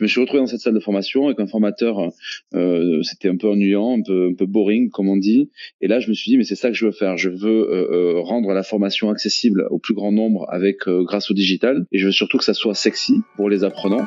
je me suis retrouvé dans cette salle de formation avec un formateur. Euh, c'était un peu ennuyant, un peu, un peu boring, comme on dit. Et là, je me suis dit, mais c'est ça que je veux faire. Je veux euh, euh, rendre la formation accessible au plus grand nombre avec grâce au digital. Et je veux surtout que ça soit sexy pour les apprenants.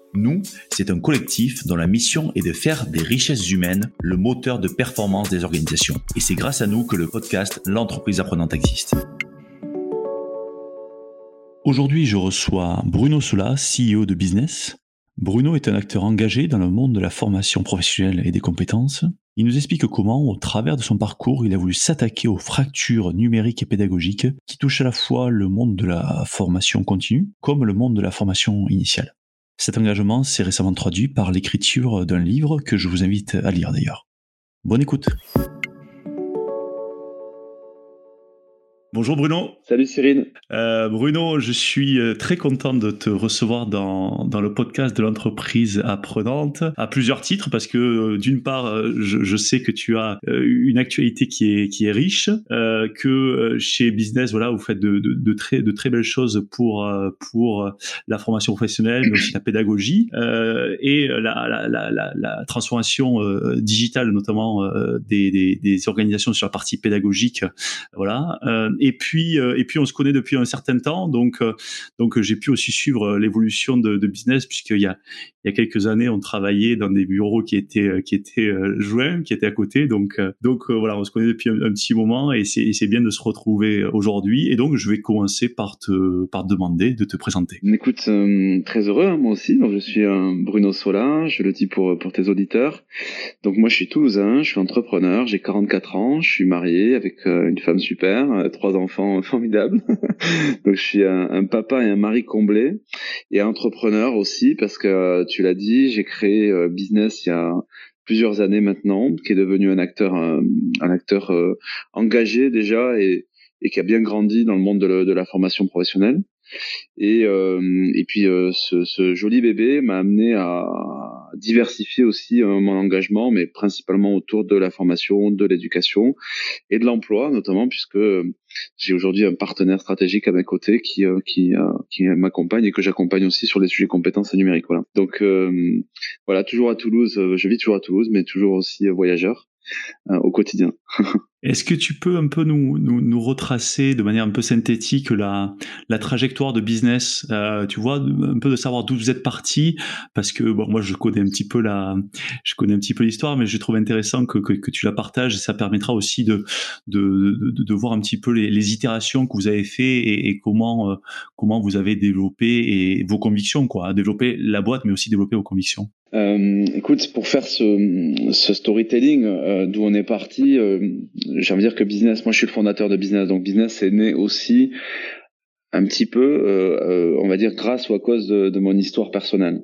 Nous, c'est un collectif dont la mission est de faire des richesses humaines le moteur de performance des organisations. Et c'est grâce à nous que le podcast L'entreprise apprenante existe. Aujourd'hui, je reçois Bruno Soula, CEO de Business. Bruno est un acteur engagé dans le monde de la formation professionnelle et des compétences. Il nous explique comment, au travers de son parcours, il a voulu s'attaquer aux fractures numériques et pédagogiques qui touchent à la fois le monde de la formation continue comme le monde de la formation initiale. Cet engagement s'est récemment traduit par l'écriture d'un livre que je vous invite à lire d'ailleurs. Bonne écoute Bonjour Bruno. Salut Cyril. Euh, Bruno, je suis euh, très content de te recevoir dans, dans le podcast de l'entreprise apprenante à plusieurs titres parce que euh, d'une part, euh, je, je, sais que tu as une actualité qui est, qui est riche, euh, que chez Business, voilà, vous faites de, de, de, très, de très belles choses pour, pour la formation professionnelle, mais aussi la pédagogie et la, la, la, la, la transformation digitale, notamment des, des, des, organisations sur la partie pédagogique. Voilà et puis euh, et puis on se connaît depuis un certain temps, donc euh, donc j'ai pu aussi suivre euh, l'évolution de, de business puisqu'il y a il y a quelques années on travaillait dans des bureaux qui étaient qui étaient joints, qui étaient à côté, donc donc voilà on se connaît depuis un, petit moment et c'est bien de se retrouver aujourd'hui. Et donc je vais commencer par te par demander de te présenter. Écoute très heureux hein, moi aussi. Donc je suis Bruno Sola, je le dis pour pour tes auditeurs. Donc moi je suis toulousain, je suis entrepreneur, j'ai 44 ans, je suis marié avec une femme super, trois enfants formidables. Donc je suis un, papa et un mari comblé et entrepreneur aussi parce que tu l'as dit, j'ai créé euh, business il y a plusieurs années maintenant, qui est devenu un acteur un, acteur euh, engagé déjà et, qui a bien grandi dans le monde de, la formation professionnelle. Et, euh, et puis ce, joli bébé m'a amené à, diversifier aussi euh, mon engagement, mais principalement autour de la formation, de l'éducation et de l'emploi, notamment puisque euh, j'ai aujourd'hui un partenaire stratégique à mes côtés qui euh, qui, qui m'accompagne et que j'accompagne aussi sur les sujets compétences et numériques. Voilà. Donc voilà, toujours à Toulouse. je vis toujours à Toulouse, mais toujours aussi voyageur au quotidien. Est-ce que tu peux un peu nous, retracer de manière un peu synthétique la, trajectoire de business euh, Tu vois, un peu de savoir d'où vous êtes parti, parce que moi je connais un petit peu la, je connais un petit peu l'histoire, mais je trouve intéressant que, tu la partages. Et ça permettra aussi de voir un petit peu les, itérations que vous avez fait et, et comment euh, comment vous avez développé et vos convictions, quoi, développer la boîte, mais aussi développer vos convictions. Euh, écoute, pour faire ce, ce storytelling, euh, d'où on est parti, euh, j'ai envie de dire que business, moi je suis le fondateur de business, donc business est né aussi un petit peu, euh, euh, on va dire, grâce ou à cause de, mon histoire personnelle.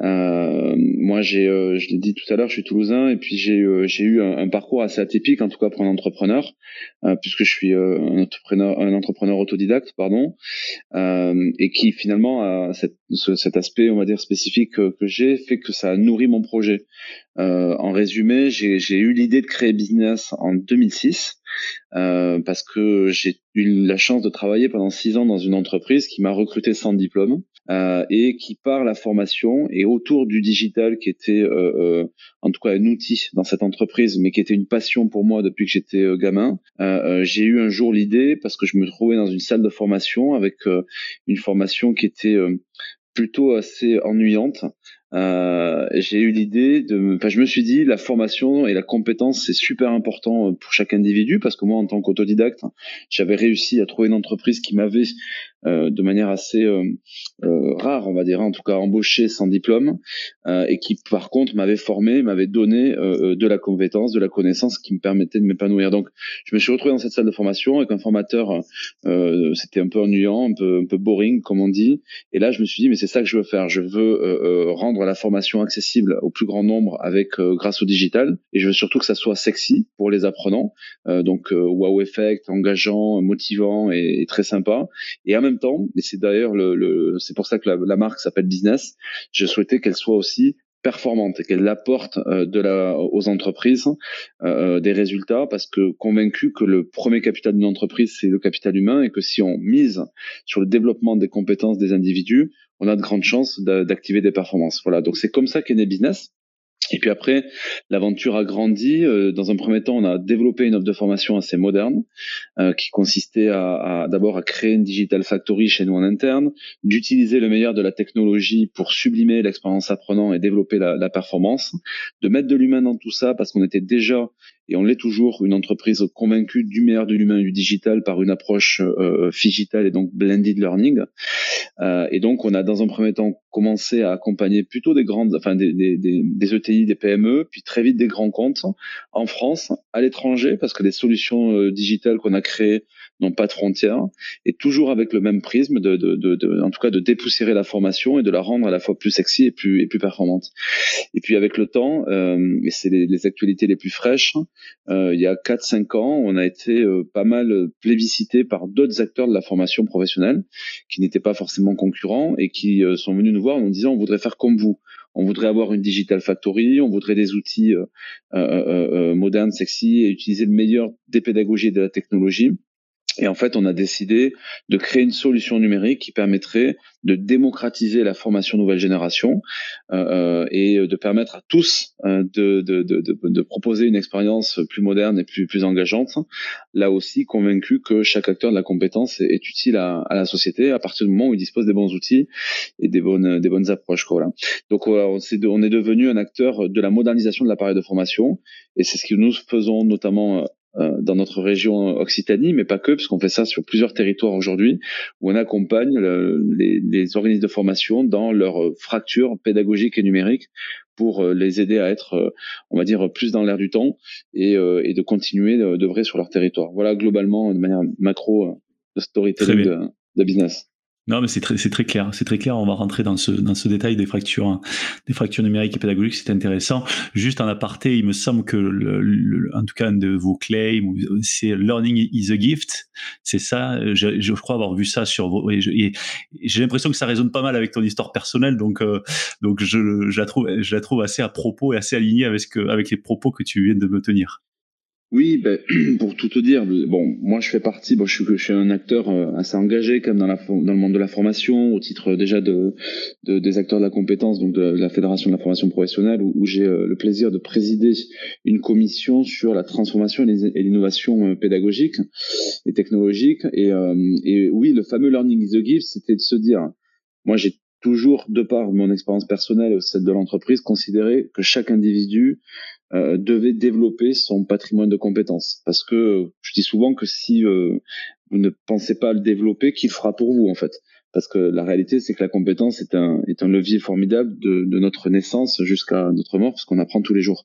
Euh, moi, j'ai, je l'ai dit tout à l'heure, je suis toulousain et puis j'ai, j'ai eu un, parcours assez atypique, en tout cas pour un entrepreneur, puisque je suis un entrepreneur, un entrepreneur autodidacte, pardon, et qui finalement cet aspect, on va dire, spécifique que, j'ai fait que ça a nourri mon projet. en résumé, j'ai, j'ai eu l'idée de créer business en 2006. Euh, parce que j'ai eu la chance de travailler pendant six ans dans une entreprise qui m'a recruté sans diplôme euh, et qui par la formation et autour du digital qui était euh, euh en tout cas un outil dans cette entreprise mais qui était une passion pour moi depuis que j'étais euh, gamin j'ai eu un jour l'idée parce que je me trouvais dans une salle de formation avec une formation qui était plutôt assez ennuyante euh, j'ai eu l'idée de, enfin, je me suis dit, la formation et la compétence, c'est super important pour chaque individu parce que moi, en tant qu'autodidacte, j'avais réussi à trouver une entreprise qui m'avait de manière assez rare, on va dire, en tout cas embauché sans diplôme, et qui par contre m'avait formé, m'avait donné de la compétence, de la connaissance qui me permettait de m'épanouir. Donc je me suis retrouvé dans cette salle de formation avec un formateur, c'était un peu ennuyant, un peu, un peu boring comme on dit, et là je me suis dit mais c'est ça que je veux faire, je veux rendre la formation accessible au plus grand nombre avec grâce au digital, et je veux surtout que ça soit sexy pour les apprenants, donc wow effect, engageant, motivant et, très sympa. Et temps, et c'est d'ailleurs le, c'est pour ça que la, marque s'appelle Business, je souhaitais qu'elle soit aussi performante et qu'elle apporte euh, de la, aux entreprises euh, des résultats parce que convaincu que le premier capital d'une entreprise c'est le capital humain et que si on mise sur le développement des compétences des individus on a de grandes chances d'activer des performances. Voilà. Donc c'est comme ça qu'est né business et puis après, l'aventure a grandi. Euh, dans un premier temps, on a développé une offre de formation assez moderne, euh, qui consistait à, à d'abord à créer une digital factory chez nous en interne, d'utiliser le meilleur de la technologie pour sublimer l'expérience apprenant et développer la, la performance, de mettre de l'humain dans tout ça parce qu'on était déjà et on l'est toujours une entreprise convaincue du meilleur de l'humain et du digital par une approche euh, digitale et donc blended learning. Euh, et donc on a dans un premier temps commencé à accompagner plutôt des grandes, enfin des, des, des, des ETI, des PME, puis très vite des grands comptes en France, à l'étranger, parce que les solutions euh, digitales qu'on a créées n'ont pas de frontières, et toujours avec le même prisme de, de, de, de, en tout cas, de dépoussiérer la formation et de la rendre à la fois plus sexy et plus et plus performante. Et puis avec le temps, euh, et c'est les, les, actualités les plus fraîches, euh, il y a 4-5 ans, on a été euh, pas mal plébiscité par d'autres acteurs de la formation professionnelle qui n'étaient pas forcément concurrents et qui euh, sont venus nous voir en disant on voudrait faire comme vous on voudrait avoir une digital factory, on voudrait des outils euh, euh, modernes, sexy et utiliser le meilleur des pédagogies et de la technologie. Et en fait, on a décidé de créer une solution numérique qui permettrait de démocratiser la formation nouvelle génération euh, et de permettre à tous euh, de, de, de, de, proposer une expérience plus moderne et plus, plus engageante. Là aussi, convaincu que chaque acteur de la compétence est, utile à, à, la société à partir du moment où il dispose des bons outils et des bonnes, des bonnes approches. Voilà. Donc, on, on est devenu un acteur de la modernisation de l'appareil de formation et c'est ce que nous faisons notamment euh, dans notre région Occitanie, mais pas que, parce qu'on fait ça sur plusieurs territoires aujourd'hui, où on accompagne les, les, organismes de formation dans leur fracture pédagogique et numérique pour euh, les aider à être, euh, on va dire, plus dans l'air du temps et, et de continuer d'œuvrer sur leur territoire. Voilà globalement, de manière macro, le storytelling de, de business. Non, mais c'est très, c'est très clair. C'est très clair. On va rentrer dans ce, dans ce détail des fractures, des fractures numériques et pédagogiques. C'est intéressant. Juste en aparté, il me semble que, le, en tout cas, un de vos claims, c'est learning is a gift. C'est ça. Je, je, crois avoir vu ça sur vos, et, j'ai l'impression que ça résonne pas mal avec ton histoire personnelle. Donc, euh, donc je, je la trouve, je la trouve assez à propos et assez alignée avec ce que, avec les propos que tu viens de me tenir. Oui, ben, pour tout te dire, bon, moi je fais partie, bon, je suis, je suis un acteur euh, assez engagé comme dans, la, dans le monde de la formation, au titre déjà de, de des acteurs de la compétence, donc de la Fédération de la formation professionnelle, où, j'ai euh, le plaisir de présider une commission sur la transformation et l'innovation euh, pédagogique et technologique. Et, et oui, le fameux learning is a gift, c'était de se dire, moi j'ai toujours, de par mon expérience personnelle et celle de l'entreprise, considéré que chaque individu euh, devait développer son patrimoine de compétences. Parce que je dis souvent que si euh, vous ne pensez pas à le développer, qu'il fera pour vous en fait parce que la réalité c'est que la compétence est un est un levier formidable de, de notre naissance jusqu'à notre mort parce qu'on apprend tous les jours.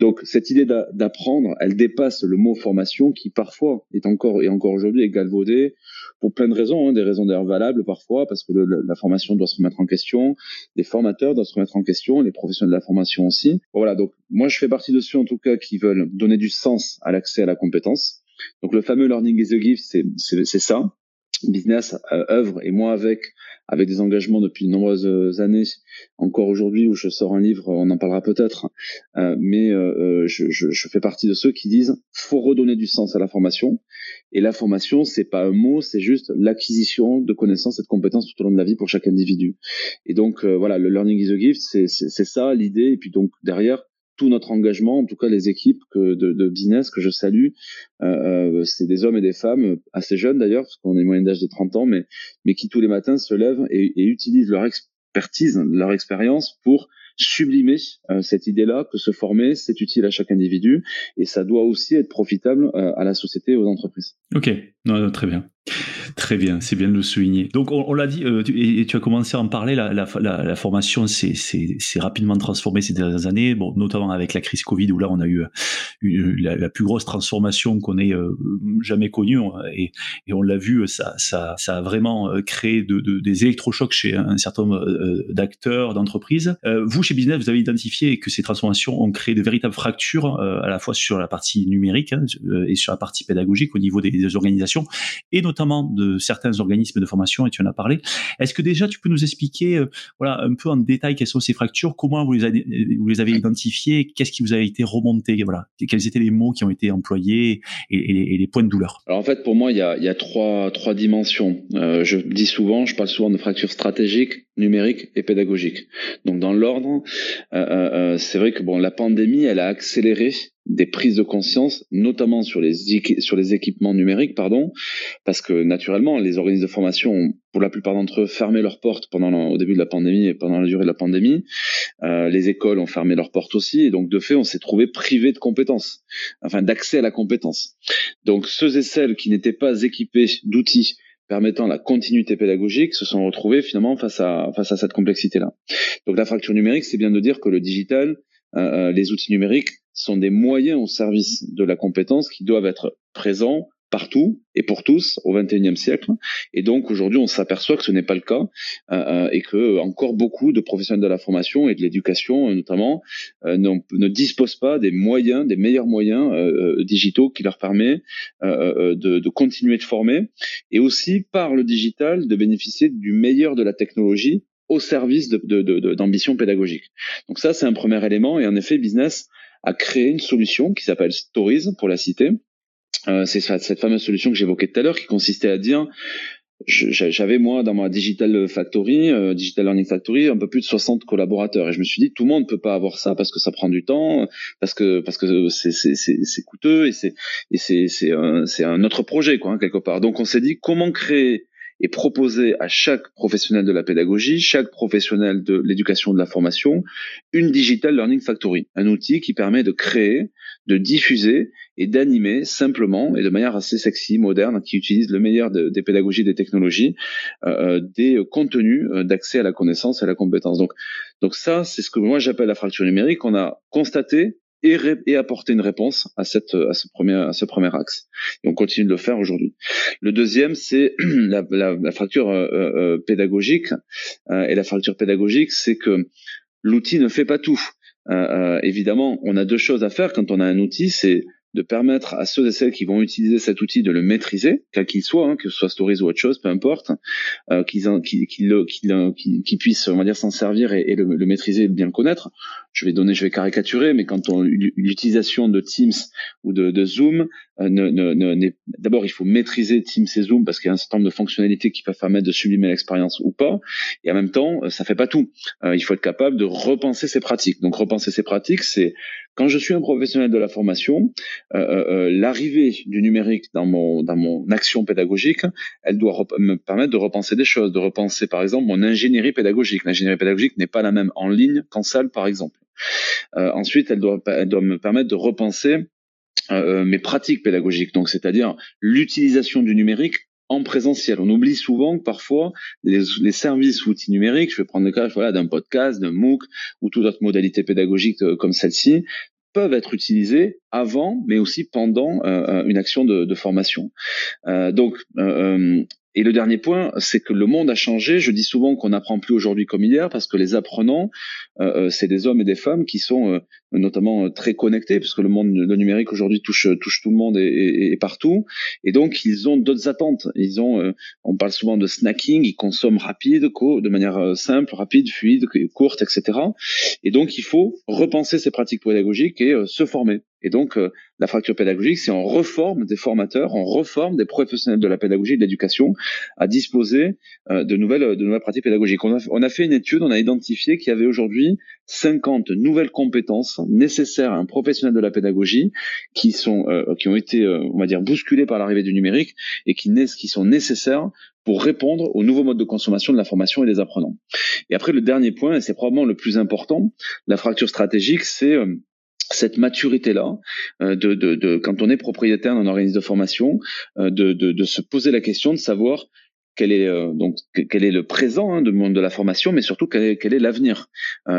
Donc cette idée d'apprendre, elle dépasse le mot formation qui parfois est encore et encore aujourd'hui est galvaudé pour plein de raisons, hein, des raisons d'ailleurs valables parfois parce que la formation doit se remettre en question, les formateurs doivent se remettre en question, les professionnels de la formation aussi. Voilà donc moi je fais partie de ceux en tout cas qui veulent donner du sens à l'accès à la compétence. Donc le fameux learning is a gift, c'est ça business euh, œuvre. Et moi avec avec des engagements depuis de nombreuses années encore aujourd'hui où je sors un livre on en parlera peut-être euh, mais euh, je, je, je, fais partie de ceux qui disent faut redonner du sens à la formation. Et la formation c'est pas un mot c'est juste l'acquisition de connaissances et de compétences tout au long de la vie pour chaque individu. Et donc voilà le learning is a gift c'est c'est ça l'idée. Et puis donc derrière tout notre engagement, en tout cas les équipes que de, business que je salue, euh, euh c'est des hommes et des femmes assez jeunes d'ailleurs, parce qu'on est moyenne d'âge de 30 ans, mais, mais qui tous les matins se lèvent et, utilisent leur expertise, leur expérience pour sublimer euh, cette idée-là que se former, c'est utile à chaque individu et ça doit aussi être profitable à la société et aux entreprises. Ok, très bien. Très bien, c'est bien de le souligner. Donc on, l'a dit, euh, et, tu as commencé à en parler, la, formation s'est rapidement transformée ces dernières années, bon, notamment avec la crise Covid où là on a eu euh, la, plus grosse transformation qu'on ait euh, jamais connue et, on l'a vu, ça, a vraiment créé de, de, des électrochocs chez un certain nombre d'acteurs, d'entreprises. vous, chez Business, vous avez identifié que ces transformations ont créé de véritables fractures à la fois sur la partie numérique hein, et sur la partie pédagogique au niveau des, des organisations et notamment de certains organismes de formation, et tu en as parlé. Est-ce que déjà tu peux nous expliquer, euh, voilà, un peu en détail quelles sont ces fractures, comment vous les avez, vous les avez identifiées, qu'est-ce qui vous a été remonté, voilà, quels étaient les mots qui ont été employés et, les points de douleur? Alors en fait, pour moi, il y a, il y a trois, trois dimensions. Euh, je dis souvent, je parle souvent de fractures stratégiques, numériques et pédagogiques. Donc dans l'ordre, euh, c'est vrai que bon, la pandémie, elle a accéléré des prises de conscience, notamment sur les, sur les équipements numériques, pardon, parce que naturellement, les organismes de formation ont, pour la plupart d'entre eux, fermé leurs portes pendant au début de la pandémie et pendant la durée de la pandémie. Euh, les écoles ont fermé leurs portes aussi, et donc de fait, on s'est trouvé privé de compétences, enfin d'accès à la compétence. Donc ceux et celles qui n'étaient pas équipés d'outils permettant la continuité pédagogique se sont retrouvés finalement face à face à cette complexité-là. Donc la fracture numérique, c'est bien de dire que le digital, euh, euh les outils numériques sont des moyens au service de la compétence qui doivent être présents partout et pour tous au XXIe siècle. Et donc aujourd'hui, on s'aperçoit que ce n'est pas le cas euh, euh et que encore beaucoup de professionnels de la formation et de l'éducation, euh, notamment, euh, ne disposent pas des moyens, des meilleurs moyens euh, digitaux qui leur permettent de, de, continuer de former et aussi par le digital de bénéficier du meilleur de la technologie au service d'ambition de, de, pédagogique. Donc ça, c'est un premier élément. Et en effet, business a créé une solution qui s'appelle Stories, pour la citer. Euh, c'est cette fameuse solution que j'évoquais tout à l'heure, qui consistait à dire j'avais moi dans ma digital factory, euh, digital learning factory, un peu plus de 60 collaborateurs et je me suis dit tout le monde peut pas avoir ça parce que ça prend du temps, parce que parce que c'est c'est c'est coûteux et c'est et c'est c'est un un autre projet quoi hein, quelque part. Donc on s'est dit comment créer et proposer à chaque professionnel de la pédagogie, chaque professionnel de l'éducation de la formation, une Digital Learning Factory, un outil qui permet de créer, de diffuser et d'animer simplement et de manière assez sexy, moderne, qui utilise le meilleur des pédagogies, des technologies, euh, euh, des contenus euh, d'accès à la connaissance et à la compétence. Donc, donc ça, c'est ce que moi j'appelle la fracture numérique. On a constaté et, apporter une réponse à cette à ce premier à ce premier axe. Et on continue de le faire aujourd'hui. Le deuxième, c'est la, la, la, fracture euh, euh, pédagogique. Euh, et la fracture pédagogique, c'est que l'outil ne fait pas tout. évidemment, on a deux choses à faire quand on a un outil, c'est de permettre à ceux et celles qui vont utiliser cet outil de le maîtriser, quel qu'il soit, hein, que ce soit Stories ou autre chose, peu importe, euh, qu'ils qu'ils qu'ils puissent, on va dire, s'en servir et, et le, le, maîtriser et bien le connaître. Je vais donner, je vais caricaturer, mais quand on l'utilisation de Teams ou de, Zoom, euh, ne, ne, d'abord il faut maîtriser Teams et Zoom parce qu'il y a un certain nombre de fonctionnalités qui peuvent permettre de sublimer l'expérience ou pas, et en même temps, euh, ça fait pas tout. Euh, il faut être capable de repenser ses pratiques. Donc repenser ses pratiques, c'est quand je suis un professionnel de la formation, euh, euh, l'arrivée du numérique dans mon dans mon action pédagogique, elle doit me permettre de repenser des choses, de repenser par exemple mon ingénierie pédagogique. L'ingénierie pédagogique n'est pas la même en ligne qu'en salle par exemple. Ensuite, elle doit me permettre de repenser mes pratiques pédagogiques, donc c'est-à-dire l'utilisation du numérique en présentiel. On oublie souvent que parfois les, les services outils numériques, je vais prendre le cas d'un podcast, d'un MOOC ou toute autre modalité pédagogique euh, comme celle-ci, peuvent être utilisés avant, mais aussi pendant euh, euh, une action de, formation. Euh, donc, et le dernier point, c'est que le monde a changé. Je dis souvent qu'on n'apprend plus aujourd'hui comme hier parce que les apprenants, euh, c'est des hommes et des femmes qui sont notamment très connectés, puisque le monde le numérique aujourd'hui touche tout le monde et, et, partout, et donc ils ont d'autres attentes. Ils ont, on parle souvent de snacking, ils consomment rapide, de manière simple, rapide, fluide, courte, etc. Et donc il faut repenser ces pratiques pédagogiques et se former. Et donc, euh, la fracture pédagogique, c'est on reforme des formateurs, on reforme des professionnels de la pédagogie et de l'éducation à disposer euh, de, nouvelles, de nouvelles pratiques pédagogiques. On a, on a fait une étude, on a identifié qu'il y avait aujourd'hui 50 nouvelles compétences nécessaires à un professionnel de la pédagogie qui sont, euh, qui ont été, on va dire, bousculées par l'arrivée du numérique et qui, qui sont nécessaires pour répondre aux nouveaux modes de consommation de la formation et des apprenants. Et après, le dernier point, et c'est probablement le plus important, la fracture stratégique, c'est cette maturité-là, de, de, de, quand on est propriétaire d'un organisme de formation, de, de, de, se poser la question de savoir quel est donc quel est le présent hein, du monde de la formation, mais surtout quel est, quel est l'avenir,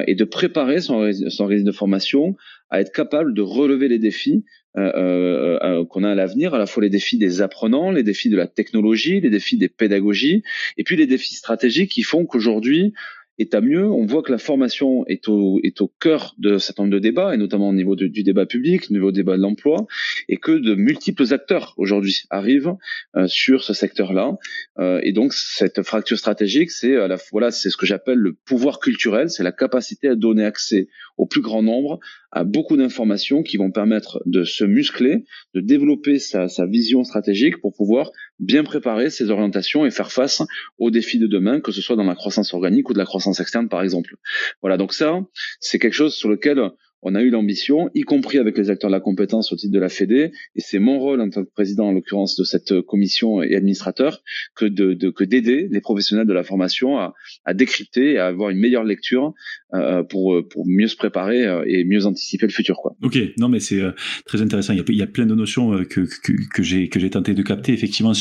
et de préparer son, son organisme de formation à être capable de relever les défis euh, euh, euh, qu'on a à l'avenir, à la fois les défis des apprenants, les défis de la technologie, les défis des pédagogies, et puis les défis stratégiques qui font qu'aujourd'hui, et à mieux. On voit que la formation est au, est au cœur de certain nombre de débats, et notamment au niveau du débat public, au niveau du débat de l'emploi, et que de multiples acteurs aujourd'hui arrivent euh, sur ce secteur-là. Euh, et donc cette fracture stratégique, c'est la voilà, c'est ce que j'appelle le pouvoir culturel, c'est la capacité à donner accès au plus grand nombre à beaucoup d'informations qui vont permettre de se muscler, de développer sa, sa vision stratégique pour pouvoir bien préparer ses orientations et faire face aux défis de demain, que ce soit dans la croissance organique ou de la croissance externe, par exemple. Voilà, donc ça, c'est quelque chose sur lequel on a eu l'ambition, y compris avec les acteurs de la compétence au titre de la Fédé, et c'est mon rôle en tant que président, en l'occurrence, de cette commission et administrateur, que de, que d'aider les professionnels de la formation à, décrypter et à avoir une meilleure lecture euh, pour pour mieux se préparer euh, et mieux anticiper le futur, quoi. Ok, non mais c'est euh, très intéressant. Il y, a, plein de notions que que, j'ai que j'ai tenté de capter. Effectivement,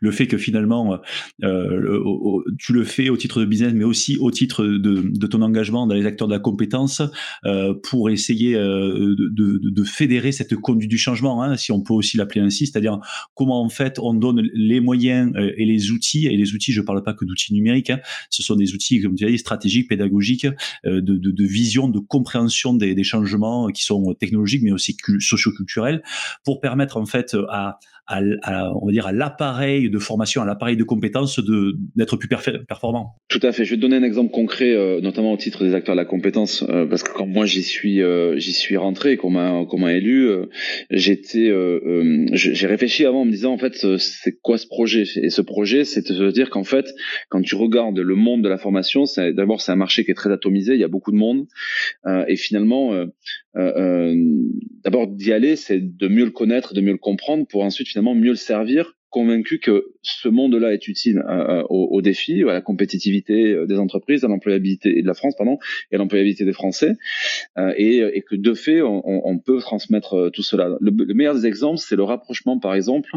le fait que finalement tu le fais au titre de business, mais aussi au titre de, de ton engagement dans les acteurs de la compétence pour essayer essayer euh, de, de, fédérer cette conduite du changement, hein, si on peut aussi l'appeler ainsi, c'est-à-dire comment en fait on donne les moyens euh, et les outils, et les outils, je ne parle pas que d'outils numériques, hein, ce sont des outils, comme tu as dit, stratégiques, pédagogiques, euh, de, de, vision, de compréhension des, des changements qui sont technologiques, mais aussi socioculturels, pour permettre en fait à, à, on va dire à l'appareil de formation, à l'appareil de compétences de d'être plus performant. Tout à fait. Je vais te donner un exemple concret, euh, notamment au titre des acteurs de la compétence, euh, parce que quand moi j'y suis euh, j'y suis rentré, qu'on m'a qu'on m'a élu, j'étais j'ai réfléchi avant en me disant en fait c'est quoi ce projet? Et ce projet, c'est de se dire qu'en fait quand tu regardes le monde de la formation, d'abord c'est un marché qui est très atomisé, il y a beaucoup de monde, et finalement d'abord d'y aller, c'est de mieux le connaître, de mieux le comprendre, pour ensuite mieux le servir, convaincu que ce monde-là est utile euh, aux, aux, défis, à la compétitivité euh, des entreprises, à l'employabilité de la France, pardon, et à l'employabilité des Français, euh, et, que de fait, on, peut transmettre euh, tout cela. Le, le meilleur des exemples, c'est le rapprochement, par exemple,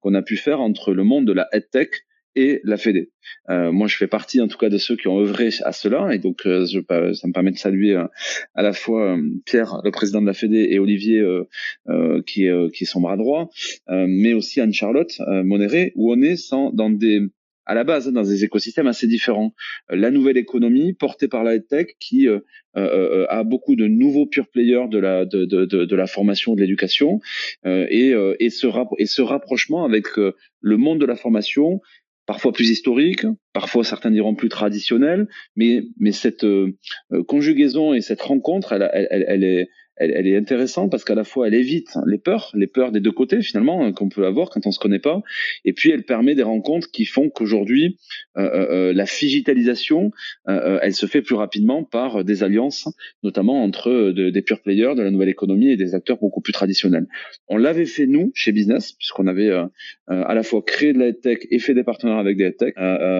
qu'on a pu faire entre le monde de la EdTech et la Fédé. Euh, moi, je fais partie, en tout cas, de ceux qui ont œuvré à cela, et donc euh, je, ça me permet de saluer euh, à la fois Pierre, le président de la Fédé, et Olivier, qui est qui est son bras droit, mais aussi Anne-Charlotte Monéré, où on est sans, dans des à la base dans des écosystèmes assez différents. La nouvelle économie portée par la tech qui a beaucoup de nouveaux pure players de la de, de, de, la formation de l'éducation et, et, ce et ce rapprochement avec le monde de la formation parfois plus historique, parfois certains diront plus traditionnel, mais, mais cette euh, conjugaison et cette rencontre, elle, elle, elle, est, elle, est intéressante parce qu'à la fois elle évite les peurs, les peurs des deux côtés finalement hein, qu'on peut avoir quand on se connaît pas, et puis elle permet des rencontres qui font qu'aujourd'hui euh, euh, euh la digitalisation, elle se fait plus rapidement par des alliances, notamment entre des pure players de la nouvelle économie et des acteurs beaucoup plus traditionnels. On l'avait fait nous chez Business puisqu'on avait à la fois créé de la tech et fait des partenaires avec des tech,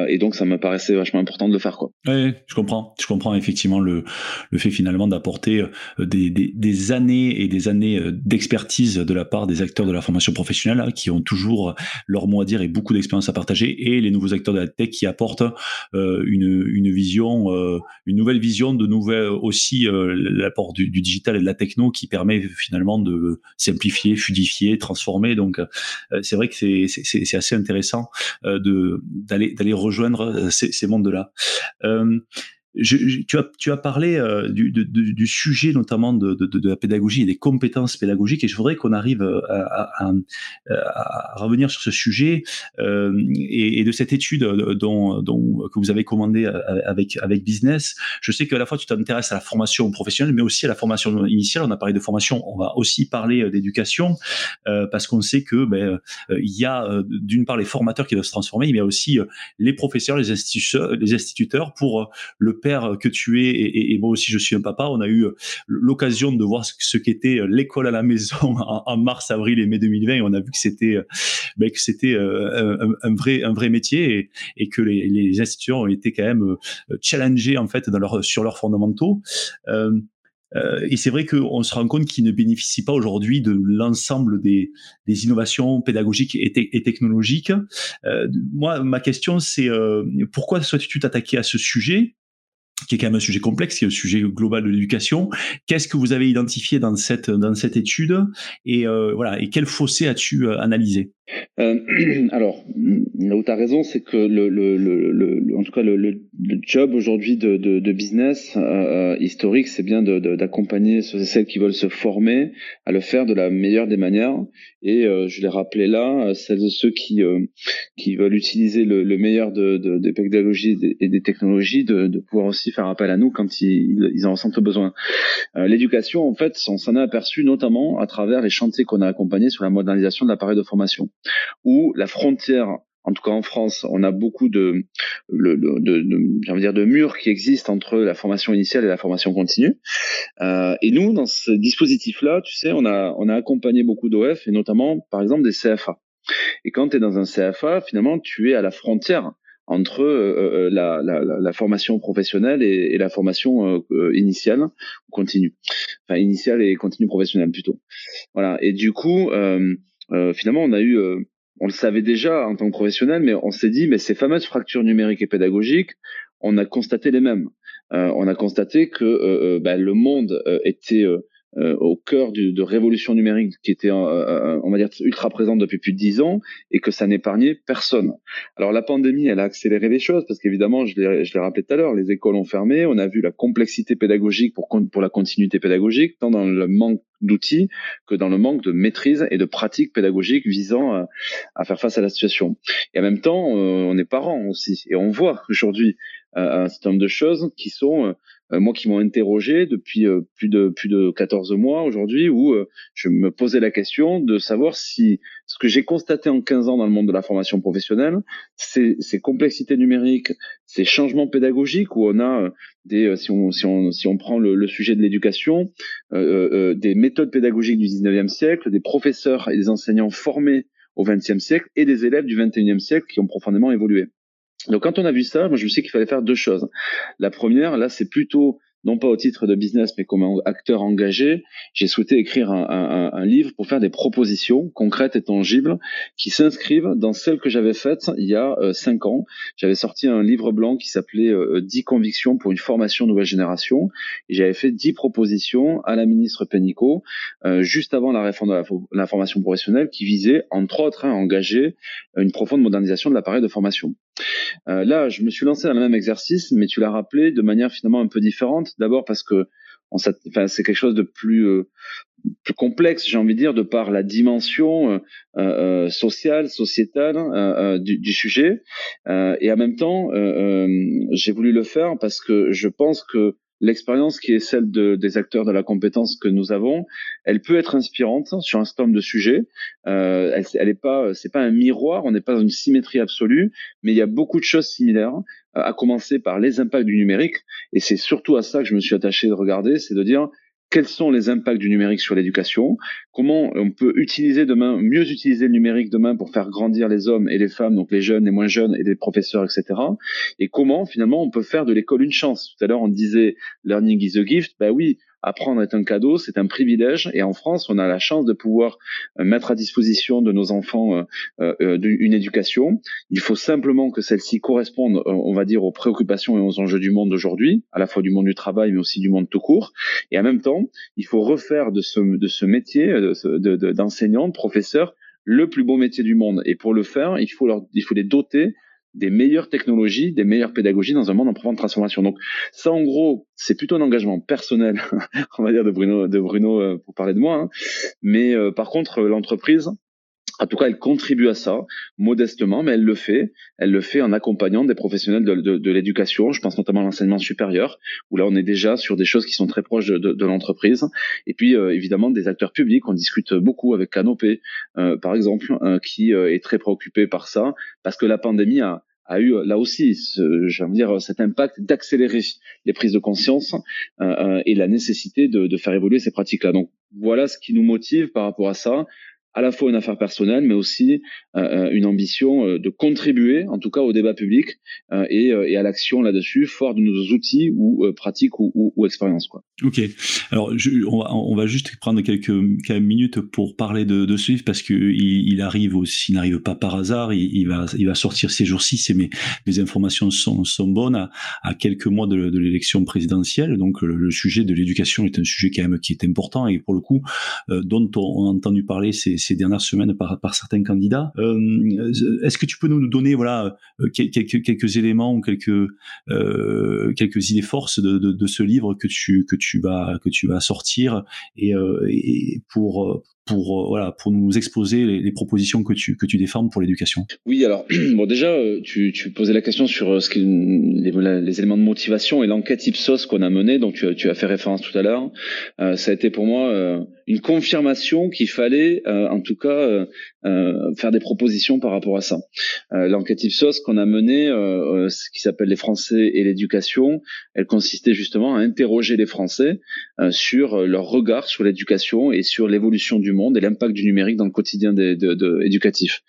et donc ça me paraissait vachement important de le faire quoi. Oui, je comprends, je comprends effectivement le le fait finalement d'apporter des des années et des années euh, d'expertise de la part des acteurs de la formation professionnelle hein, qui ont toujours leur mot à dire et beaucoup d'expérience à partager et les nouveaux acteurs de la tech qui apportent euh, une, une vision, euh, une nouvelle vision, de nouvelles aussi l'apport du, du, digital et de la techno qui permet finalement de simplifier, fluidifier, transformer. Donc c'est vrai que c'est assez intéressant de d'aller d'aller rejoindre ces, ces mondes-là. Je, tu, as, tu as parlé euh, du, de, du, sujet notamment de, de, de, la pédagogie et des compétences pédagogiques et je voudrais qu'on arrive euh, à, à, à, revenir sur ce sujet euh, et, et, de cette étude dont, dont, que vous avez commandée avec, avec Business. Je sais qu'à la fois tu t'intéresses à la formation professionnelle mais aussi à la formation initiale. On a parlé de formation, on va aussi parler d'éducation euh, parce qu'on sait que ben, il y a d'une part les formateurs qui doivent se transformer mais il y a aussi les professeurs, les instituteurs, les instituteurs pour le que tu es et, moi aussi je suis un papa, on a eu l'occasion de voir ce qu'était l'école à la maison en, mars, avril et mai 2020 et on a vu que c'était ben, que c'était euh, un, vrai un vrai métier et, que les, institutions ont été quand même euh, challengées en fait dans leur sur leurs fondamentaux. Euh, et c'est vrai qu'on se rend compte qu'ils ne bénéficient pas aujourd'hui de l'ensemble des, innovations pédagogiques et technologiques. moi, ma question, c'est pourquoi souhaites-tu t'attaquer à ce sujet? Qui est quand même un sujet complexe, qui est le sujet global de l'éducation. Qu'est-ce que vous avez identifié dans cette dans cette étude? Et euh, voilà. Et quel fossé as-tu euh, analysé? Euh, alors, là où tu as raison, c'est que le, le, le, en tout cas le, le job aujourd'hui de, de, de, business euh, historique, c'est bien d'accompagner ceux et celles qui veulent se former à le faire de la meilleure des manières. Et euh, je l'ai rappelé là, celles de ceux qui qui veulent utiliser le, meilleur de, des pédagogies et des technologies, de, pouvoir aussi faire appel à nous quand ils, ils en ressentent besoin. L'éducation, en fait, on s'en est aperçu notamment à travers les chantiers qu'on a accompagnés sur la modernisation de l'appareil de formation où la frontière en tout cas en France, on a beaucoup de, de, de, dire de murs qui existent entre la formation initiale et la formation continue. Euh, et nous, dans ce dispositif-là, tu sais, on a, on a accompagné beaucoup d'OF et notamment, par exemple, des CFA. Et quand tu es dans un CFA, finalement, tu es à la frontière entre euh, euh, la, formation professionnelle et, la formation initiale ou continue. Enfin, initiale et continue professionnelle plutôt. Voilà. Et du coup, euh, finalement, on a eu, euh, on le savait déjà en tant que professionnel, mais on s'est dit, mais ces fameuses fractures numériques et pédagogiques, on a constaté les mêmes. Euh, on a constaté que bah, le monde était euh, au cœur du, de révolution numérique qui était, euh, euh, on va dire, ultra présente depuis plus de dix ans et que ça n'épargnait personne. Alors la pandémie, elle a accéléré les choses parce qu'évidemment, je l'ai rappelé tout à l'heure, les écoles ont fermé, on a vu la complexité pédagogique pour, pour la continuité pédagogique, tant dans le manque d'outils que dans le manque de maîtrise et de pratiques pédagogiques visant à, à, faire face à la situation. Et en même temps, on est parents aussi et on voit aujourd'hui un certain nombre de choses qui sont euh, moi qui m'ont interrogé depuis euh, plus de plus de 14 mois aujourd'hui où euh, je me posais la question de savoir si ce que j'ai constaté en 15 ans dans le monde de la formation professionnelle, ces, ces complexités numériques, ces changements pédagogiques où on a des si on si on si on prend le, sujet de l'éducation, euh, des méthodes pédagogiques du 19e siècle, des professeurs et des enseignants formés au 20e siècle et des élèves du 21e siècle qui ont profondément évolué. Donc quand on a vu ça, moi je me suis qu'il fallait faire deux choses. La première, là, c'est plutôt non pas au titre de business, mais comme acteur engagé, j'ai souhaité écrire un, un, un, livre pour faire des propositions concrètes et tangibles qui s'inscrivent dans celles que j'avais faites il y a euh, cinq ans. J'avais sorti un livre blanc qui s'appelait euh, 10 convictions pour une formation nouvelle génération j'avais fait dix propositions à la ministre Pénicaud euh, juste avant la réforme de la, formation professionnelle qui visait entre autres à engager une profonde modernisation de l'appareil de formation. Euh, là, je me suis lancé dans le même exercice, mais tu l'as rappelé de manière finalement un peu différente. D'abord parce que enfin, c'est quelque chose de plus euh, plus complexe, j'ai envie de dire, de par la dimension euh, euh sociale, sociétale euh, du, du, sujet. et en même temps, j'ai voulu le faire parce que je pense que l'expérience qui est celle de, des acteurs de la compétence que nous avons, elle peut être inspirante sur un certain nombre de sujets. Euh, elle, elle pas, c'est pas un miroir, on n'est pas dans une symétrie absolue, mais il y a beaucoup de choses similaires, euh, à commencer par les impacts du numérique. Et c'est surtout à ça que je me suis attaché de regarder, c'est de dire quels sont les impacts du numérique sur l'éducation, comment on peut utiliser demain, mieux utiliser le numérique demain pour faire grandir les hommes et les femmes, donc les jeunes, les moins jeunes et les professeurs, etc. Et comment finalement on peut faire de l'école une chance. Tout à l'heure on disait learning is a gift, ben oui, apprendre est un cadeau, c'est un privilège. Et en France, on a la chance de pouvoir euh, mettre à disposition de nos enfants euh, euh, une éducation. Il faut simplement que celle-ci corresponde, on va dire, aux préoccupations et aux enjeux du monde d'aujourd'hui, à la fois du monde du travail, mais aussi du monde tout court. Et en même temps, il faut refaire de ce, de ce métier d'enseignant, de, professeur, le plus beau métier du monde. Et pour le faire, il faut, leur, il faut les doter des meilleures technologies, des meilleures pédagogies dans un monde en profonde transformation. Donc ça, en gros, c'est plutôt un engagement personnel, on va dire de Bruno, de Bruno euh, pour parler de moi. Hein. Mais euh, par contre, l'entreprise, en tout cas, elle contribue à ça modestement, mais elle le fait. Elle le fait en accompagnant des professionnels de, l'éducation. Je pense notamment à l'enseignement supérieur, où là, on est déjà sur des choses qui sont très proches de, l'entreprise. Et puis, euh, évidemment, des acteurs publics. On discute beaucoup avec Canopé, euh, par exemple, euh, qui est très préoccupé par ça, parce que la pandémie a, eu là aussi, je dire, cet impact d'accélérer les prises de conscience et la nécessité de faire évoluer ces pratiques-là. Donc voilà ce qui nous motive par rapport à ça à la fois une affaire personnelle, mais aussi une ambition de contribuer, en tout cas, au débat public et, à l'action là-dessus, fort de nos outils ou pratiques ou, expériences. Quoi. Ok. Alors, on, va, juste prendre quelques, minutes pour parler de, ce livre parce que il, il arrive aussi, il n'arrive pas par hasard. Il, va, sortir ces jours-ci. Mes, mes informations sont, bonnes à, quelques mois de, l'élection présidentielle. Donc, le, sujet de l'éducation est un sujet quand même qui est important et pour le coup, euh, dont on a entendu parler ces, ces dernières semaines par, par certains candidats. Euh, Est-ce que tu peux nous donner voilà euh, quelques, éléments ou quelques euh, quelques idées forces de, ce livre que tu que tu vas que tu vas sortir et, pour pour voilà pour nous exposer les, propositions que tu que tu défends pour l'éducation? Oui, alors bon déjà tu, tu posais la question sur ce qui, les, éléments de motivation et l'enquête Ipsos qu'on a menée, donc tu, as fait référence tout à l'heure. Ça a été pour moi une confirmation qu'il fallait en tout cas faire des propositions par rapport à ça. l'enquête Ipsos qu'on a menée, ce qui s'appelle les Français et l'éducation, elle consistait justement à interroger les Français sur leur regard sur l'éducation et sur l'évolution du monde et l'impact du numérique dans le quotidien des, de, de, éducatif.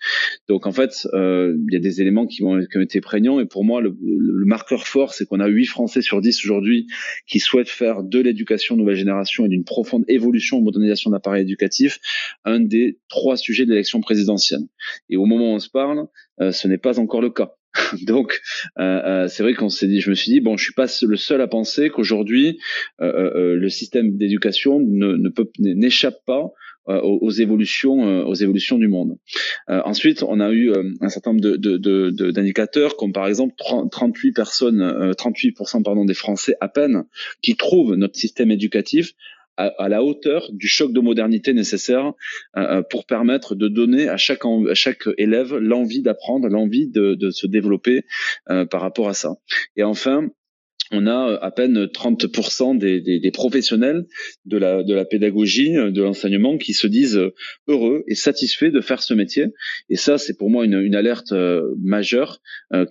Donc en fait, euh, il y a des éléments qui, vont, qui ont été prégnants et pour moi, le, le marqueur fort, c'est qu'on a 8 Français sur 10 aujourd'hui qui souhaitent faire de l'éducation nouvelle génération et d'une profonde évolution et modernisation de éducatif un des trois sujets de l'élection présidentielle. Et au moment où on se parle, euh, ce n'est pas encore le cas. Donc, euh, euh, c'est vrai qu'on s'est dit, je me suis dit, bon, je suis pas le seul à penser qu'aujourd'hui, le système d'éducation ne, n'échappe pas aux, évolutions, aux évolutions du monde. Ensuite, on a eu un certain nombre d'indicateurs, comme par exemple 38 personnes, 38% pardon des Français à peine, qui trouvent notre système éducatif à, la hauteur du choc de modernité nécessaire pour permettre de donner à chaque, à chaque élève l'envie d'apprendre, l'envie de, de, se développer par rapport à ça. Et enfin, on a euh, à peine 30% des, des, des, professionnels de la, de la pédagogie, euh, de l'enseignement qui se disent euh, heureux et satisfaits de faire ce métier. Et ça, c'est pour moi une, une alerte majeure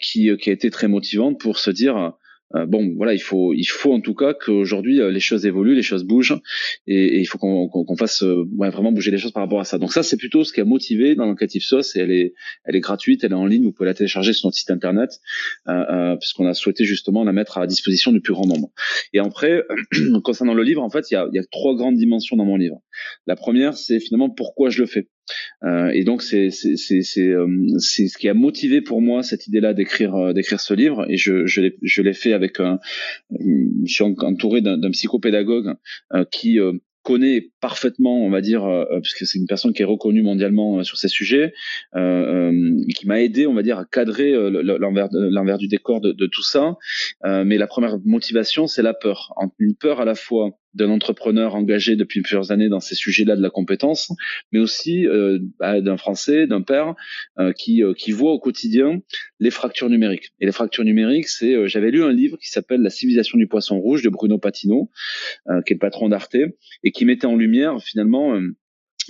qui, qui a été très motivante pour se dire euh, bon, voilà, il faut, il faut en tout cas qu'aujourd'hui euh, les choses évoluent, les choses bougent, et, il faut qu'on fasse euh, vraiment bouger les choses par rapport à ça. Donc ça, c'est plutôt ce qui a motivé dans l'enquête Ipsos, et elle est, elle est gratuite, elle est en ligne, vous pouvez la télécharger sur notre site internet, euh, puisqu'on a souhaité justement la mettre à disposition du plus grand nombre. Et après, concernant le livre, en fait, il il y a trois grandes dimensions dans mon livre. La première, c'est finalement pourquoi je le fais. Euh, et donc c'est c'est c'est c'est euh, ce qui a motivé pour moi cette idée-là d'écrire euh, d'écrire ce livre et je je l'ai je l'ai fait avec un je suis entouré d'un psychopédagogue qui connaît parfaitement, on va dire, puisque c'est une personne qui est reconnue mondialement sur ces sujets, euh, qui m'a aidé, on va dire, à cadrer l'envers du décor de tout ça. mais la première motivation, c'est la peur, une peur à la fois d'un entrepreneur engagé depuis plusieurs années dans ces sujets-là de la compétence, mais aussi euh, d'un Français, d'un père euh, qui, euh, qui voit au quotidien les fractures numériques. Et les fractures numériques, c'est, euh, j'avais lu un livre qui s'appelle La civilisation du poisson rouge de Bruno Patino, qui est le patron d'Arte, et qui mettait en lumière finalement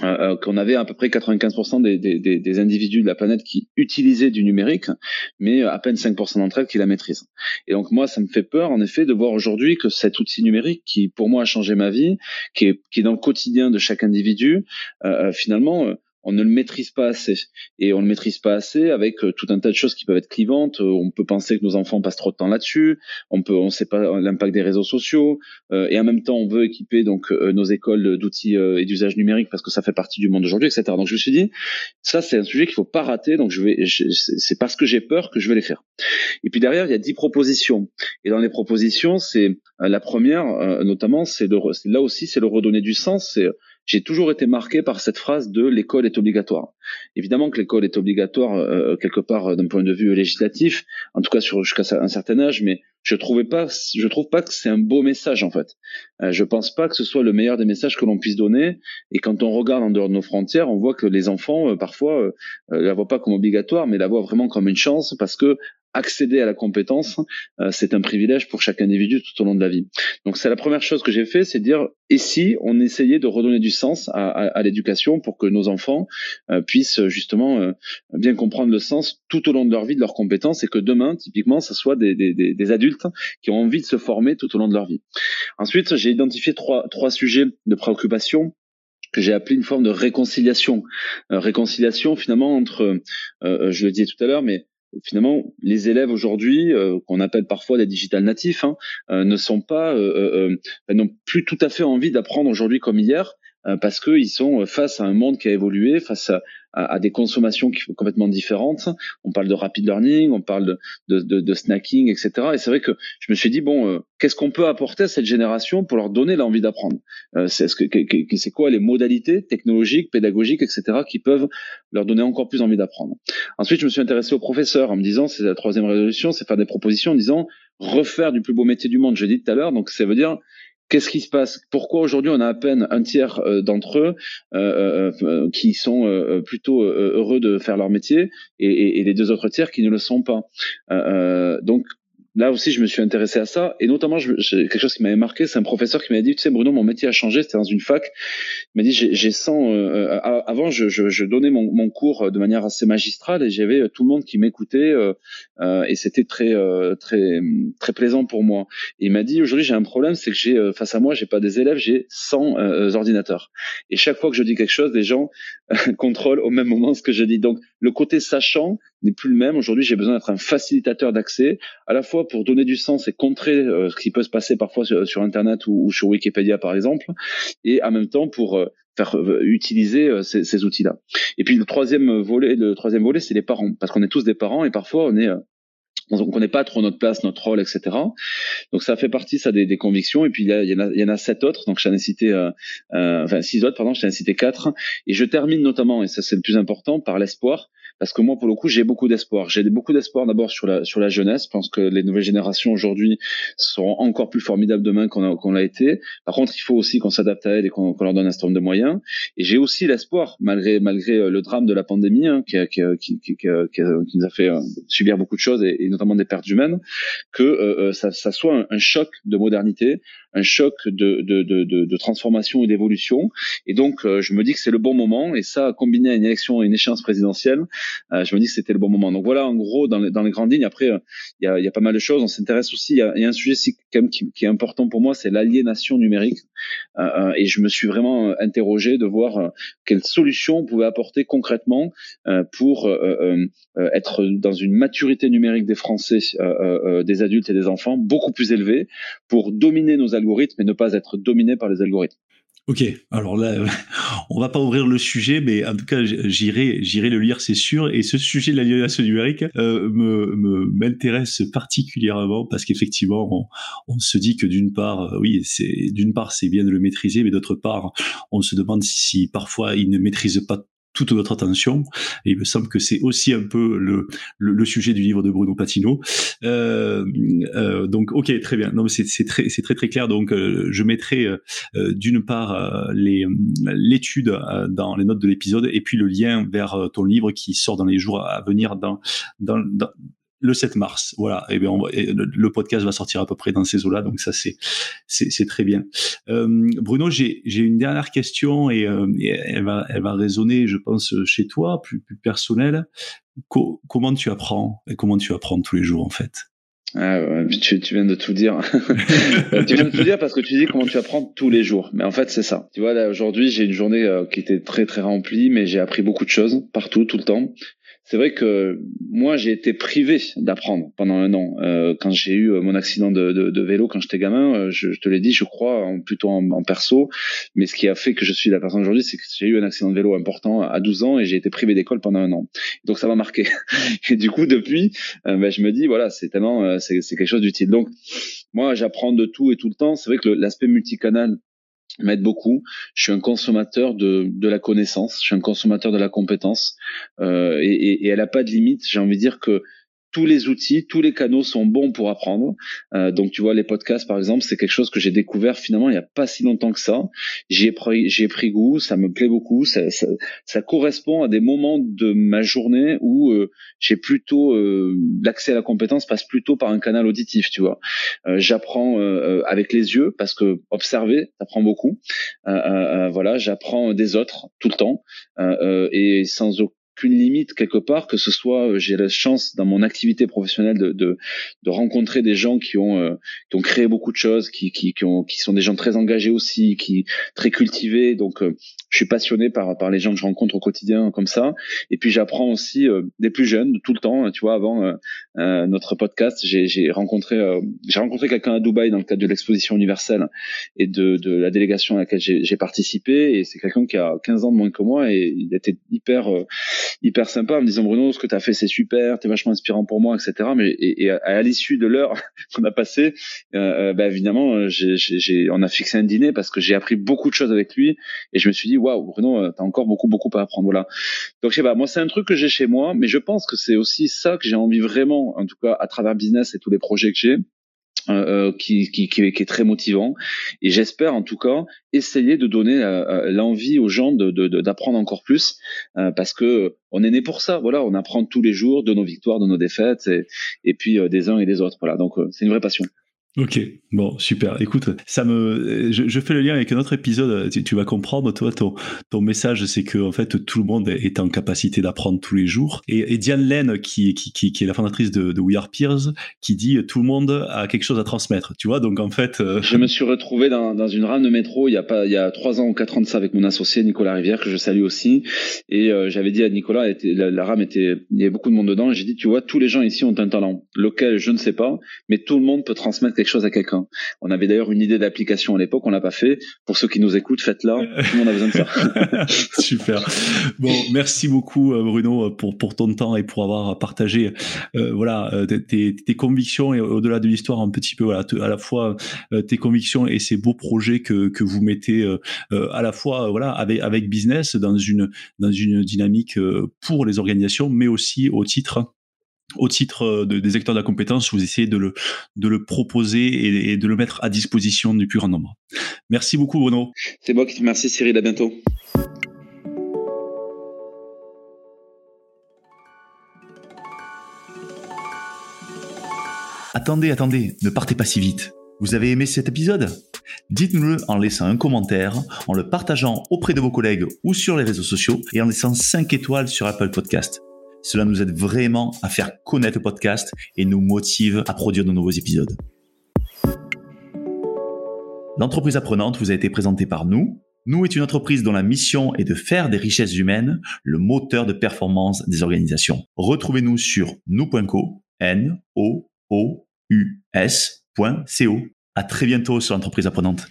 euh, euh, qu'on avait à peu près 95% des, des, des, individus de la planète qui utilisaient du numérique, mais à peine 5% d'entre elles qui la maîtrisent. Et donc moi, ça me fait peur, en effet, de voir aujourd'hui que cet outil numérique, qui pour moi a changé ma vie, qui est, qui est dans le quotidien de chaque individu, euh, euh finalement, on ne le maîtrise pas assez. Et on le maîtrise pas assez avec euh, tout un tas de choses qui peuvent être clivantes. Euh, on peut penser que nos enfants passent trop de temps là-dessus. On peut, on sait pas l'impact des réseaux sociaux. Euh, et en même temps, on veut équiper donc nos écoles d'outils et d'usage numérique parce que ça fait partie du monde d'aujourd'hui, etc. Donc je me suis dit, ça c'est un sujet qu'il faut pas rater. Donc je vais, c'est parce que j'ai peur que je vais les faire. Et puis derrière, il y a dix propositions. Et dans les propositions, c'est la première, notamment, c'est là aussi, c'est le redonner du sens. J'ai toujours été marqué par cette phrase de l'école est obligatoire. Évidemment que l'école est obligatoire euh, euh, quelque part euh, d'un point de vue législatif, en tout cas jusqu'à un certain âge, mais je trouvais pas, je trouve pas que c'est un beau message en fait. Euh, je pense pas que ce soit le meilleur des messages que l'on puisse donner. Et quand on regarde en dehors de nos frontières, on voit que les enfants parfois la voient pas comme obligatoire, mais la voient vraiment comme une chance parce que accéder à la compétence, euh, c'est un privilège pour chaque individu tout au long de la vie. Donc c'est la première chose que j'ai fait, c'est dire et si on essayait de redonner du sens à, à, à l'éducation pour que nos enfants euh, puissent justement euh, bien comprendre le sens tout au long de leur vie, de leurs compétences, et que demain, typiquement, ce soit des, des, des, adultes qui ont envie de se former tout au long de leur vie. Ensuite, j'ai identifié trois, trois sujets de préoccupation que j'ai appelé une forme de réconciliation. réconciliation finalement entre, je le disais tout à l'heure, mais finalement, les élèves aujourd'hui, qu'on appelle parfois des digital natifs, hein, ne sont pas, n'ont plus tout à fait envie d'apprendre aujourd'hui comme hier, parce qu'ils sont face à un monde qui a évolué, face à, à, des consommations qui sont complètement différentes. On parle de rapid learning, on parle de, de, de, snacking, etc. Et c'est vrai que je me suis dit bon, euh, qu'est-ce qu'on peut apporter à cette génération pour leur donner l'envie d'apprendre? Euh, C'est ce que, c'est quoi les modalités technologiques, pédagogiques, etc. qui peuvent leur donner encore plus envie d'apprendre? Ensuite, je me suis intéressé aux professeurs en me disant c'est la troisième résolution, c'est faire des propositions en disant refaire du plus beau métier du monde. Je l'ai dit tout à l'heure, donc ça veut dire Qu'est-ce qui se passe? Pourquoi aujourd'hui on a à peine un tiers euh, d'entre eux euh, euh, qui sont plutôt heureux de faire leur métier et, et, les deux autres tiers qui ne le sont pas? Donc là aussi, je me suis intéressé à ça. Et notamment, je, quelque chose qui m'avait marqué, c'est un professeur qui m'a dit, tu sais, Bruno, mon métier a changé. C'était dans une fac. Il m'a dit, j'ai sens. Euh, euh avant, je, je, je donnais mon, mon, cours de manière assez magistrale et j'avais euh, tout le monde qui m'écoutait euh, euh et c'était très très très plaisant pour moi. Il m'a dit, aujourd'hui, j'ai un problème, c'est que j'ai face à moi, j'ai pas des élèves, j'ai 100 ordinateurs. Et chaque fois que je dis quelque chose, les gens contrôlent au même moment ce que je dis. Donc, le côté sachant n'est plus le même. Aujourd'hui, j'ai besoin d'être un facilitateur d'accès, à la fois pour donner du sens et contrer euh, ce qui peut se passer parfois sur, Internet ou, sur Wikipédia, par exemple, et en même temps pour euh, faire euh, utiliser ces, ces outils-là. Et puis le troisième volet, le troisième volet, c'est les parents, parce qu'on est tous des parents et parfois on est on ne connaît pas trop notre place, notre rôle, etc. Donc ça fait partie ça des, des convictions. Et puis il y, il, y en a, il y en a sept autres. Donc j'en ai cité, euh, euh, enfin six autres, pardon. J'en ai cité quatre. Et je termine notamment, et ça c'est le plus important, par l'espoir parce que moi pour le coup j'ai beaucoup d'espoir. J'ai beaucoup d'espoir d'abord sur la sur la jeunesse. Je pense que les nouvelles générations aujourd'hui seront encore plus formidables demain qu'on qu'on l'a été. Par contre, il faut aussi qu'on s'adapte à elles et qu'on leur donne un certain nombre de moyens. Et j'ai aussi l'espoir, malgré malgré euh, le drame de la pandémie hein, qui, qui, qui, qui, qui, nous a fait euh, subir beaucoup de choses et, notamment des pertes humaines, que euh, ça, ça soit un, choc de modernité, un choc de, de, de, de, transformation et d'évolution. Et donc, je me dis que c'est le bon moment. Et ça, combiné à une élection et une échéance présidentielle, euh, je me dis que c'était le bon moment. Donc voilà, en gros, dans les, dans les grandes lignes. Après, euh, il y, a, y, a, pas mal de choses. On s'intéresse aussi. Il y a, y a, un sujet quand même qui, qui, est important pour moi, c'est l'aliénation numérique. Euh, et je me suis vraiment interrogé de voir quelles solutions on pouvait apporter concrètement pour être dans une maturité numérique des Français, des adultes et des enfants beaucoup plus élevée, pour dominer nos algorithmes et ne pas être dominés par les algorithmes. Ok, alors là, on va pas ouvrir le sujet, mais en tout cas, j'irai, j'irai le lire, c'est sûr. Et ce sujet de l'aliénation numérique euh, me, m'intéresse particulièrement parce qu'effectivement, on, on, se dit que d'une part, euh, oui, c'est d'une part c'est bien de le maîtriser, mais d'autre part, on se demande si parfois il ne maîtrise pas toute notre attention. Il me semble que c'est aussi un peu le, le, sujet du livre de Bruno Patino. Euh, euh, donc, ok, très bien. Non, mais c'est très, c'est très très clair. Donc, euh, je mettrai euh, d'une part les l'étude dans les notes de l'épisode et puis le lien vers ton livre qui sort dans les jours à venir dans dans, dans le 7 mars. Voilà. Et bien, le, podcast va sortir à peu près dans ces eaux-là, donc ça c'est c'est très bien. Euh, Bruno, j'ai j'ai une dernière question et, euh, elle va elle va résonner, je pense, chez toi, plus plus personnelle. comment tu apprends et comment tu apprends tous les jours en fait? Ah ouais, tu, tu, viens de tout dire. tu viens de tout dire parce que tu dis comment tu apprends tous les jours. Mais en fait, c'est ça. Tu vois, là, aujourd'hui, j'ai une journée euh, qui était très, très remplie, mais j'ai appris beaucoup de choses partout, tout le temps c'est vrai que moi j'ai été privé d'apprendre pendant un an. Euh, quand j'ai eu euh, mon accident de, de, de vélo quand j'étais gamin euh, je, je, te l'ai dit je crois en, plutôt en, en, perso. Mais ce qui a fait que je suis la personne aujourd'hui c'est que j'ai eu un accident de vélo important à 12 ans et j'ai été privé d'école pendant un an. Donc ça m'a marqué. Et du coup depuis euh, ben, je me dis voilà c'est tellement c'est quelque chose d'utile. Donc moi j'apprends de tout et tout le temps. C'est vrai que l'aspect multicanal m'aide beaucoup. Je suis un consommateur de, de la connaissance, je suis un consommateur de la compétence, euh, et, et, et, elle n'a pas de limite. J'ai envie de dire que tous les outils, tous les canaux sont bons pour apprendre. Euh, donc tu vois les podcasts par exemple, c'est quelque chose que j'ai découvert finalement il n'y a pas si longtemps que ça. J'ai pris pris goût, ça me plaît beaucoup, ça, ça, ça, correspond à des moments de ma journée où euh, j'ai plutôt euh, l'accès à la compétence passe plutôt par un canal auditif, tu vois. Euh, j'apprends euh, avec les yeux parce que observer, ça prend beaucoup. voilà, j'apprends des autres tout le temps et sans aucun qu'une limite quelque part, que ce soit euh, j'ai la chance dans mon activité professionnelle de, de, de rencontrer des gens qui ont euh, qui ont créé beaucoup de choses, qui qui qui, ont, qui sont des gens très engagés aussi, qui très cultivés. Donc euh, je suis passionné par par les gens que je rencontre au quotidien comme ça. Et puis j'apprends aussi des plus jeunes tout le temps. Tu vois, avant notre podcast, j'ai j'ai rencontré j'ai rencontré quelqu'un à Dubaï dans le cadre de l'exposition universelle et de de la délégation à laquelle j'ai participé. Et c'est quelqu'un qui a 15 ans de moins que moi et il était hyper hyper sympa en me disant Bruno ce que tu as fait c'est super t'es vachement inspirant pour moi etc mais et, à, l'issue de l'heure qu'on a passé euh, euh bah, évidemment j'ai, j'ai, on a fixé un dîner parce que j'ai appris beaucoup de choses avec lui et je me suis dit waouh Bruno euh, t'as encore beaucoup beaucoup à apprendre. Voilà. Donc je sais pas moi c'est un truc que j'ai chez moi mais je pense que c'est aussi ça que j'ai envie vraiment en tout cas à travers business et tous les projets que j'ai euh, euh, qui, qui, qui, est très motivant. Et j'espère en tout cas essayer de donner euh, l'envie aux gens de, d'apprendre encore plus, parce que on est né pour ça. Voilà, on apprend tous les jours de nos victoires, de nos défaites, et, et puis des uns et des autres. Voilà, donc c'est une vraie passion. Ok, bon, super. Écoute, ça me, je, fais le lien avec un autre épisode. Tu, vas comprendre, toi, ton, ton message, c'est que en fait, tout le monde est en capacité d'apprendre tous les jours. Et, Diane Laine, qui, qui, qui, est la fondatrice de, We Are Peers, qui dit tout le monde a quelque chose à transmettre. Tu vois, donc en fait, euh, je me suis retrouvé dans, dans une rame de métro il y a pas, il y a trois ans ou quatre ans de ça avec mon associé Nicolas Rivière que je salue aussi. Et euh, j'avais dit à Nicolas, la, rame était, il y avait beaucoup de monde dedans. Et j'ai dit, tu vois, tous les gens ici ont un talent, lequel je ne sais pas, mais tout le monde peut transmettre quelque chose à quelqu'un. On avait d'ailleurs une idée d'application à l'époque, on l'a pas fait. Pour ceux qui nous écoutent, faites-la. Tout le monde a besoin de ça. Super. Bon, merci beaucoup euh, Bruno pour pour ton temps et pour avoir partagé euh, voilà euh, tes, tes, convictions et au-delà de l'histoire un petit peu voilà à la fois tes convictions et ces beaux projets que que vous mettez à la fois voilà avec avec business dans une dans une dynamique pour les organisations mais aussi au titre au titre euh, des acteurs de la compétence, vous essayez de le, de le proposer et, de le mettre à disposition du plus grand nombre. Merci beaucoup Bruno. C'est moi qui te remercie Cyril, à bientôt. Attendez, attendez, ne partez pas si vite. Vous avez aimé cet épisode? Dites-nous-le en laissant un commentaire, en le partageant auprès de vos collègues ou sur les réseaux sociaux et en laissant 5 étoiles sur Apple Podcast. Cela nous aide vraiment à faire connaître le podcast et nous motive à produire de nouveaux épisodes. L'entreprise apprenante vous a été présentée par nous. Nous est une entreprise dont la mission est de faire des richesses humaines le moteur de performance des organisations. Retrouvez-nous sur nous.co, n o o u s.co. À très bientôt sur l'entreprise apprenante.